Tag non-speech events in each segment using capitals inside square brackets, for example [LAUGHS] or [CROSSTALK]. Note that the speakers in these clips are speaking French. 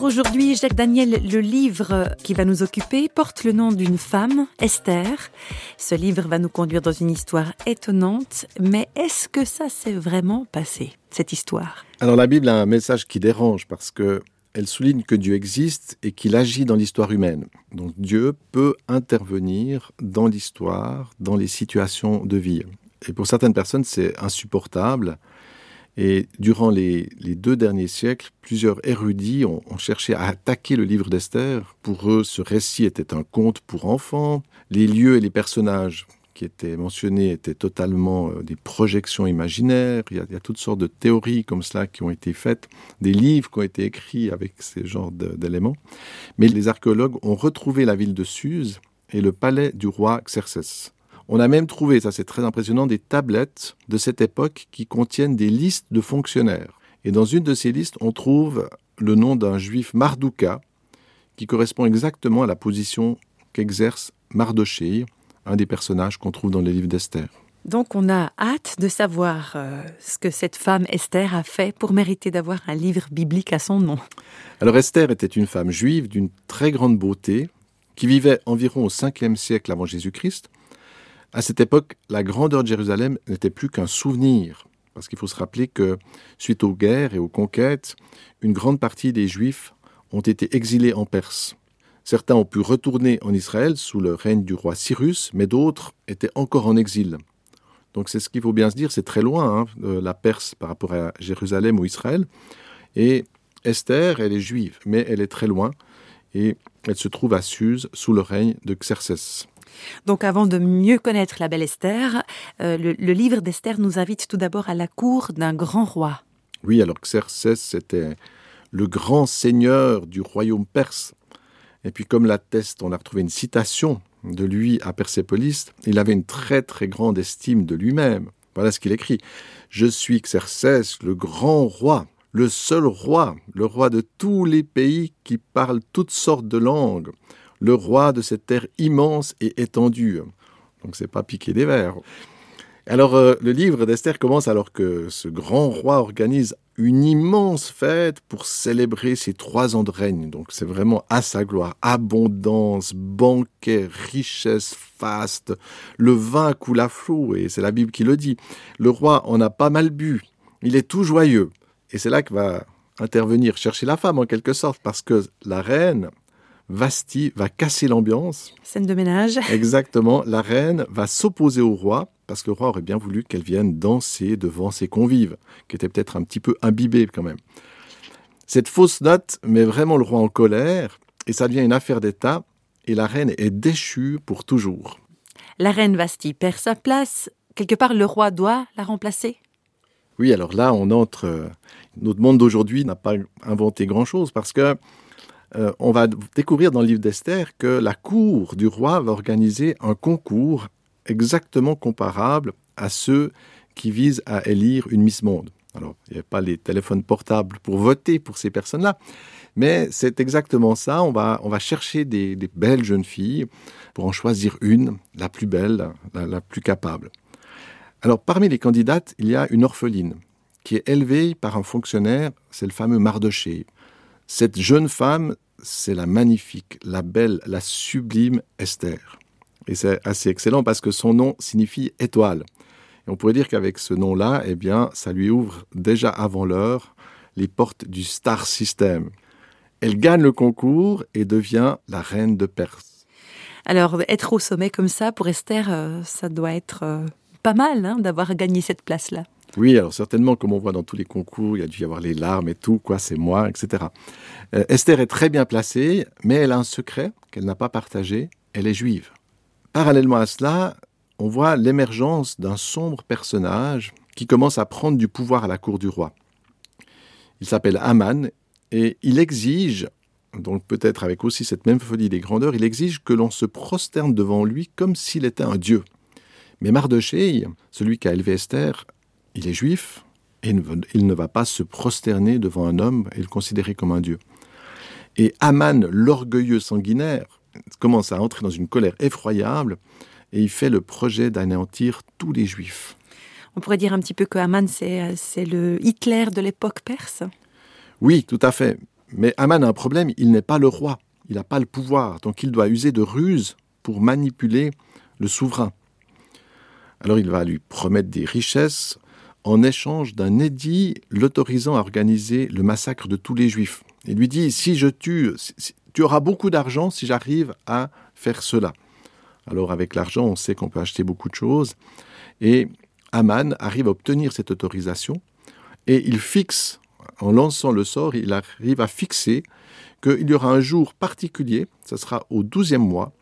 Aujourd'hui, Jacques Daniel, le livre qui va nous occuper porte le nom d'une femme, Esther. Ce livre va nous conduire dans une histoire étonnante, mais est-ce que ça s'est vraiment passé, cette histoire? Alors la Bible a un message qui dérange parce que elle souligne que Dieu existe et qu'il agit dans l'histoire humaine. Donc Dieu peut intervenir dans l'histoire, dans les situations de vie. Et pour certaines personnes, c'est insupportable. Et durant les, deux derniers siècles, plusieurs érudits ont, cherché à attaquer le livre d'Esther. Pour eux, ce récit était un conte pour enfants. Les lieux et les personnages qui étaient mentionnés étaient totalement euh, des projections imaginaires. Il y, a, il y, a, toutes sortes de théories comme cela qui ont été faites, des livres qui ont été écrits avec ces genres d'éléments. Mais les archéologues ont retrouvé la ville de Suse et le palais du roi Xerxès. On a même trouvé, ça c'est très impressionnant, des tablettes de cette époque qui contiennent des listes de fonctionnaires. Et dans une de ces listes, on trouve le nom d'un juif Mardouka, qui correspond exactement à la position qu'exerce Mardochée, un des personnages qu'on trouve dans les livres d'Esther. Donc on a hâte de savoir euh, ce que cette femme Esther a fait pour mériter d'avoir un livre biblique à son nom. Alors Esther était une femme juive d'une très grande beauté, qui vivait environ au 5e siècle avant Jésus-Christ, à cette époque, la grandeur de Jérusalem n'était plus qu'un souvenir, parce qu'il faut se rappeler que, suite aux guerres et aux conquêtes, une grande partie des Juifs ont été exilés en Perse. Certains ont pu retourner en Israël sous le règne du roi Cyrus, mais d'autres étaient encore en exil. Donc c'est ce qu'il faut bien se dire, c'est très loin, hein, la Perse par rapport à Jérusalem ou Israël. Et Esther, elle est juive, mais elle est très loin, et elle se trouve à Suse sous le règne de Xerxès. Donc avant de mieux connaître la belle Esther, euh, le, le, livre d'Esther nous invite tout d'abord à la cour d'un grand roi. Oui, alors Xerxès c'était le grand seigneur du royaume perse. Et puis comme l'atteste, on a retrouvé une citation de lui à Persépolis, il avait une très très grande estime de lui-même. Voilà ce qu'il écrit. Je suis Xerxès, le grand roi, le seul roi, le roi de tous les pays qui parlent toutes sortes de langues le roi de cette terre immense et étendue. Donc c'est pas piquer des vers. Alors euh, le livre d'Esther commence alors que ce grand roi organise une immense fête pour célébrer ses trois ans de règne. Donc c'est vraiment à sa gloire. Abondance, banquet, richesse, faste. Le vin coule à flot et c'est la Bible qui le dit. Le roi en a pas mal bu. Il est tout joyeux. Et c'est là que va intervenir chercher la femme en quelque sorte parce que la reine Vasti va casser l'ambiance. Scène de ménage. [LAUGHS] Exactement. La reine va s'opposer au roi parce que le roi aurait bien voulu qu'elle vienne danser devant ses convives, qui étaient peut-être un petit peu imbibés quand même. Cette fausse note met vraiment le roi en colère et ça devient une affaire d'État et la reine est déchue pour toujours. La reine Vasti perd sa place. Quelque part, le roi doit la remplacer Oui, alors là, on entre. Notre monde d'aujourd'hui n'a pas inventé grand-chose parce que euh, on va découvrir dans le livre d'Esther que la cour du roi va organiser un concours exactement comparable à ceux qui visent à élire une Miss Monde. Alors, il n'y a pas les téléphones portables pour voter pour ces personnes-là, mais c'est exactement ça. On va, on va chercher des, des, belles jeunes filles pour en choisir une, la plus belle, la, la plus capable. Alors, parmi les candidates, il y a une orpheline qui est élevée par un fonctionnaire, c'est le fameux Mardoché. Cette jeune femme, c'est la magnifique, la belle, la sublime Esther. Et c'est assez excellent parce que son nom signifie étoile. Et on pourrait dire qu'avec ce nom-là, eh bien, ça lui ouvre déjà avant l'heure les portes du star system. Elle gagne le concours et devient la reine de Perse. Alors, être au sommet comme ça, pour Esther, euh, ça doit être euh, pas mal hein, d'avoir gagné cette place-là. Oui, alors certainement, comme on voit dans tous les concours, il y a dû y avoir les larmes et tout, quoi, c'est moi, etc. Euh, Esther est très bien placée, mais elle a un secret qu'elle n'a pas partagé, elle est juive. Parallèlement à cela, on voit l'émergence d'un sombre personnage qui commence à prendre du pouvoir à la cour du roi. Il s'appelle Aman et il exige, donc peut-être avec aussi cette même folie des grandeurs, il exige que l'on se prosterne devant lui comme s'il était un dieu. Mais Mardochée, celui qui a élevé Esther, il est juif, Et il ne va pas se prosterner devant un homme et le considérer comme un dieu. Et Aman, l'orgueilleux sanguinaire, commence à entrer dans une colère effroyable et il fait le projet d'anéantir tous les juifs. On pourrait dire un petit peu que Aman, c'est le Hitler de l'époque perse? Oui, tout à fait. Mais Aman a un problème, il n'est pas le roi, il n'a pas le pouvoir, donc il doit user de ruse pour manipuler le souverain. Alors il va lui promettre des richesses en échange d'un édit l'autorisant à organiser le massacre de tous les juifs. Il lui dit, si je tue, tu auras beaucoup d'argent si j'arrive à faire cela. Alors avec l'argent, on sait qu'on peut acheter beaucoup de choses. Et Aman arrive à obtenir cette autorisation et il fixe, en lançant le sort, il arrive à fixer qu'il y aura un jour particulier, ce sera au douzième mois,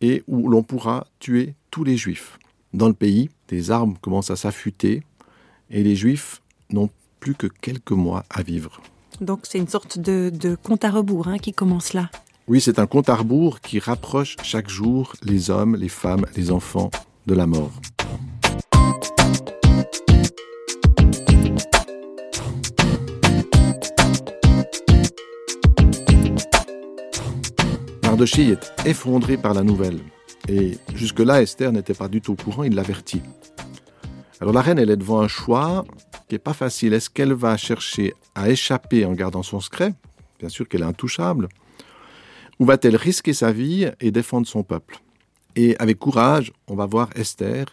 et où l'on pourra tuer tous les juifs. Dans le pays, des armes commencent à s'affûter et les juifs n'ont plus que quelques mois à vivre. Donc c'est une sorte de, compte à rebours hein, qui commence là. Oui, c'est un compte à rebours qui rapproche chaque jour les hommes, les femmes, les enfants de la mort. Mardoché est effondré par la nouvelle. Et jusque-là, Esther n'était pas du tout au courant, il l'avertit. Alors la reine, elle est devant un choix qui n'est pas facile. Est-ce qu'elle va chercher à échapper en gardant son secret? Bien sûr qu'elle est intouchable. Ou va-t-elle risquer sa vie et défendre son peuple? Et avec courage, on va voir Esther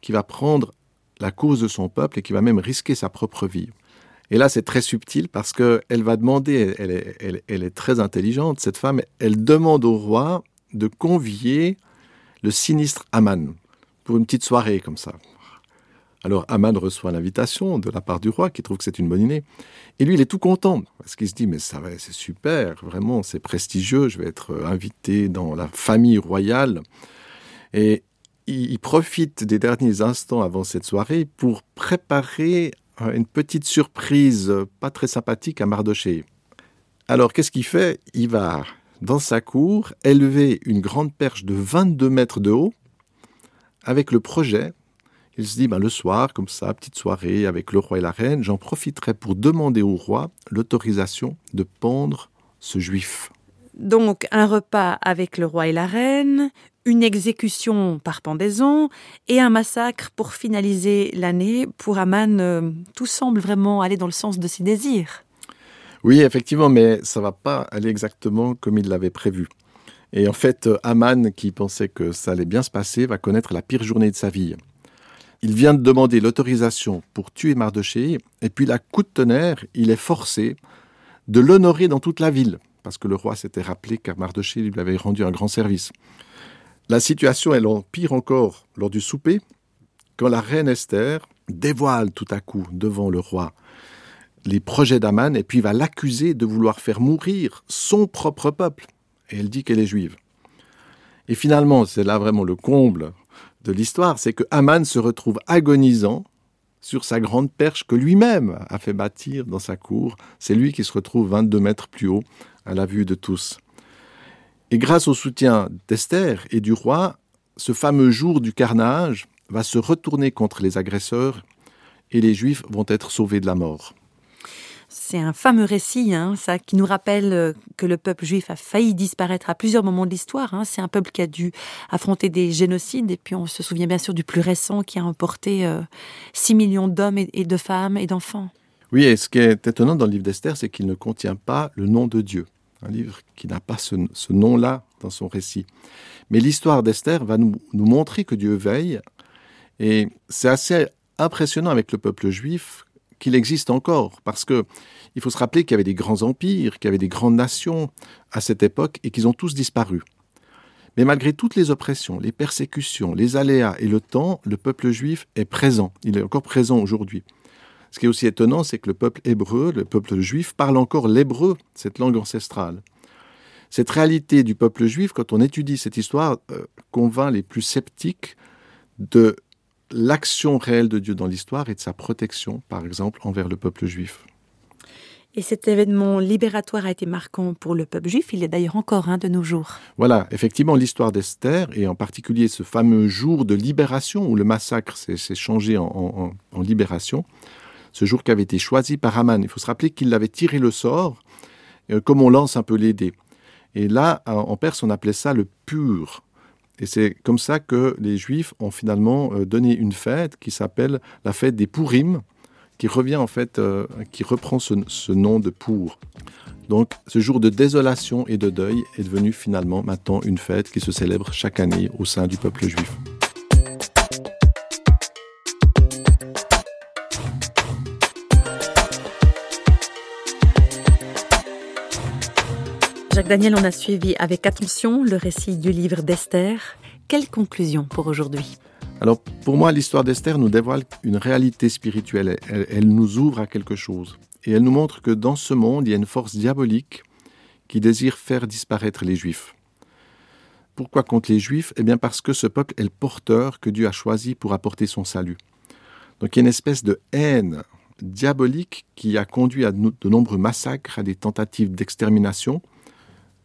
qui va prendre la cause de son peuple et qui va même risquer sa propre vie. Et là, c'est très subtil parce qu'elle va demander, elle est, très intelligente, cette femme, elle demande au roi de convier le sinistre Aman pour une petite soirée comme ça. Alors Aman reçoit l'invitation de la part du roi qui trouve que c'est une bonne idée. Et lui, il est tout content parce qu'il se dit mais ça va, c'est super, vraiment, c'est prestigieux, je vais être invité dans la famille royale. Et il profite des derniers instants avant cette soirée pour préparer une petite surprise pas très sympathique à Mardoché. Alors qu'est-ce qu'il fait? Il va dans sa cour élever une grande perche de 22 mètres de haut avec le projet il se dit, ben, le soir, comme ça, petite soirée avec le roi et la reine, j'en profiterai pour demander au roi l'autorisation de pendre ce juif. Donc un repas avec le roi et la reine, une exécution par pendaison et un massacre pour finaliser l'année. Pour Aman, euh, tout semble vraiment aller dans le sens de ses désirs. Oui, effectivement, mais ça va pas aller exactement comme il l'avait prévu. Et en fait, Aman, qui pensait que ça allait bien se passer, va connaître la pire journée de sa vie. Il vient de demander l'autorisation pour tuer Mardoché, et puis la coup de tonnerre, il est forcé de l'honorer dans toute la ville, parce que le roi s'était rappelé car Mardoché lui avait rendu un grand service. La situation, elle empire encore lors du souper, quand la reine Esther dévoile tout à coup devant le roi les projets d'Aman, et puis va l'accuser de vouloir faire mourir son propre peuple. Et elle dit qu'elle est juive. Et finalement, c'est là vraiment le comble de l'histoire, c'est que Aman se retrouve agonisant sur sa grande perche que lui-même a fait bâtir dans sa cour. C'est lui qui se retrouve 22 mètres plus haut à la vue de tous. Et grâce au soutien d'Esther et du roi, ce fameux jour du carnage va se retourner contre les agresseurs et les Juifs vont être sauvés de la mort. C'est un fameux récit, hein, ça, qui nous rappelle euh, que le peuple juif a failli disparaître à plusieurs moments de l'histoire. Hein. C'est un peuple qui a dû affronter des génocides, et puis on se souvient bien sûr du plus récent qui a emporté 6 euh, millions d'hommes et de femmes et d'enfants. Oui, et ce qui est étonnant dans le livre d'Esther, c'est qu'il ne contient pas le nom de Dieu. Un livre qui n'a pas ce, nom-là dans son récit. Mais l'histoire d'Esther va nous montrer que Dieu veille, et c'est assez impressionnant avec le peuple juif qu'il existe encore, parce que il faut se rappeler qu'il y avait des grands empires, qu'il y avait des grandes nations à cette époque, et qu'ils ont tous disparu. Mais malgré toutes les oppressions, les persécutions, les aléas et le temps, le peuple juif est présent. Il est encore présent aujourd'hui. Ce qui est aussi étonnant, c'est que le peuple hébreu, le peuple juif, parle encore l'hébreu, cette langue ancestrale. Cette réalité du peuple juif, quand on étudie cette histoire, euh, convainc les plus sceptiques de l'action réelle de Dieu dans l'histoire et de sa protection, par exemple, envers le peuple juif. Et cet événement libératoire a été marquant pour le peuple juif, il est d'ailleurs encore un de nos jours. Voilà, effectivement, l'histoire d'Esther, et en particulier ce fameux jour de libération, où le massacre s'est changé en, libération, ce jour qui avait été choisi par Aman. Il faut se rappeler qu'il avait tiré le sort, euh, comme on lance un peu les dés. Et là, en Perse, on appelait ça le pur. Et c'est comme ça que les Juifs ont finalement euh, donné une fête qui s'appelle la fête des Purim, qui revient en fait, euh, qui reprend ce, ce, nom de pour. Donc, ce jour de désolation et de deuil est devenu finalement maintenant une fête qui se célèbre chaque année au sein du peuple juif. Daniel, on a suivi avec attention le récit du livre d'Esther. Quelle conclusion pour aujourd'hui? Alors, pour moi, l'histoire d'Esther nous dévoile une réalité spirituelle. Elle, elle, nous ouvre à quelque chose. Et elle nous montre que dans ce monde, il y a une force diabolique qui désire faire disparaître les Juifs. Pourquoi contre les Juifs? Eh bien parce que ce peuple est le porteur que Dieu a choisi pour apporter son salut. Donc il y a une espèce de haine diabolique qui a conduit à de nombreux massacres, à des tentatives d'extermination,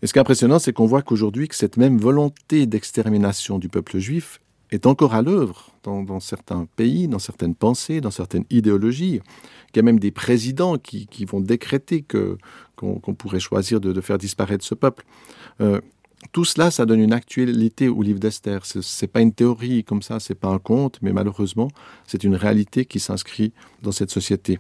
et ce qui est impressionnant, c'est qu'on voit qu'aujourd'hui, que cette même volonté d'extermination du peuple juif est encore à l'œuvre dans, certains pays, dans certaines pensées, dans certaines idéologies. Il y a même des présidents qui, vont décréter qu'on qu pourrait choisir de, de, faire disparaître ce peuple. Euh, tout cela, ça donne une actualité au livre d'Esther. Ce n'est pas une théorie comme ça, c'est pas un conte, mais malheureusement, c'est une réalité qui s'inscrit dans cette société.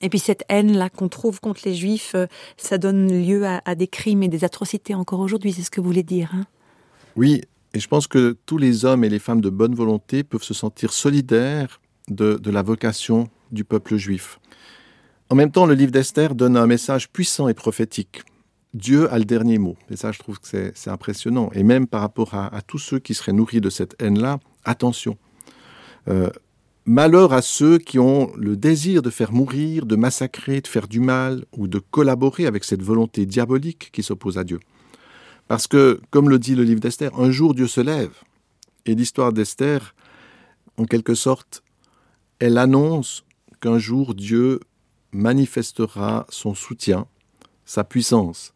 Et puis cette haine-là qu'on trouve contre les Juifs, euh, ça donne lieu à, des crimes et des atrocités encore aujourd'hui, c'est ce que vous voulez dire hein? Oui, et je pense que tous les hommes et les femmes de bonne volonté peuvent se sentir solidaires de, la vocation du peuple juif. En même temps, le livre d'Esther donne un message puissant et prophétique. Dieu a le dernier mot. Et ça, je trouve que c'est impressionnant. Et même par rapport à, à tous ceux qui seraient nourris de cette haine-là, attention. Euh, Malheur à ceux qui ont le désir de faire mourir, de massacrer, de faire du mal ou de collaborer avec cette volonté diabolique qui s'oppose à Dieu. Parce que, comme le dit le livre d'Esther, un jour Dieu se lève. Et l'histoire d'Esther, en quelque sorte, elle annonce qu'un jour Dieu manifestera son soutien, sa puissance.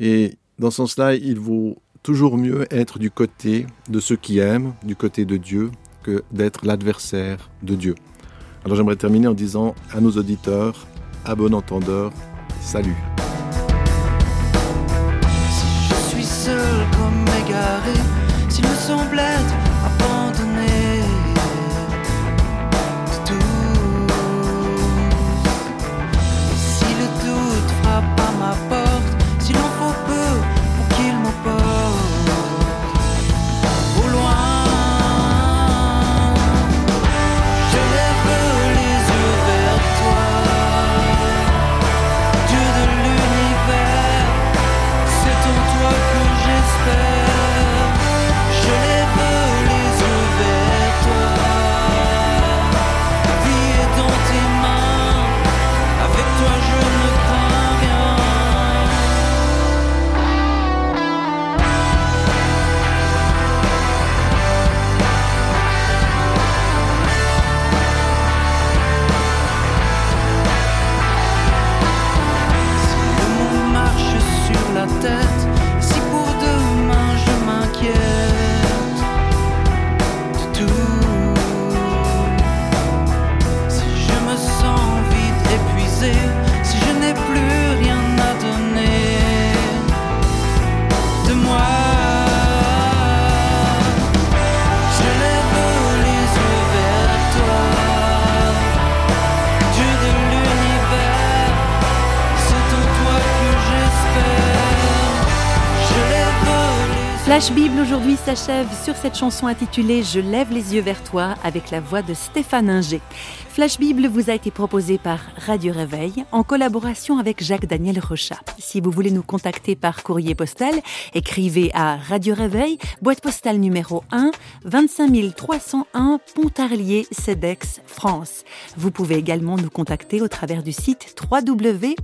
Et dans ce sens-là, il vaut toujours mieux être du côté de ceux qui aiment, du côté de Dieu, que d'être l'adversaire de Dieu. Alors j'aimerais terminer en disant à nos auditeurs, à bon entendeur, salut. Flash Bible aujourd'hui s'achève sur cette chanson intitulée Je lève les yeux vers toi avec la voix de Stéphane Inger. Flash Bible vous a été proposé par Radio Réveil en collaboration avec Jacques-Daniel Rochat. Si vous voulez nous contacter par courrier postal, écrivez à Radio Réveil, boîte postale numéro 1, 25 301 Pontarlier, CEDEX, France. Vous pouvez également nous contacter au travers du site www.parole.ch.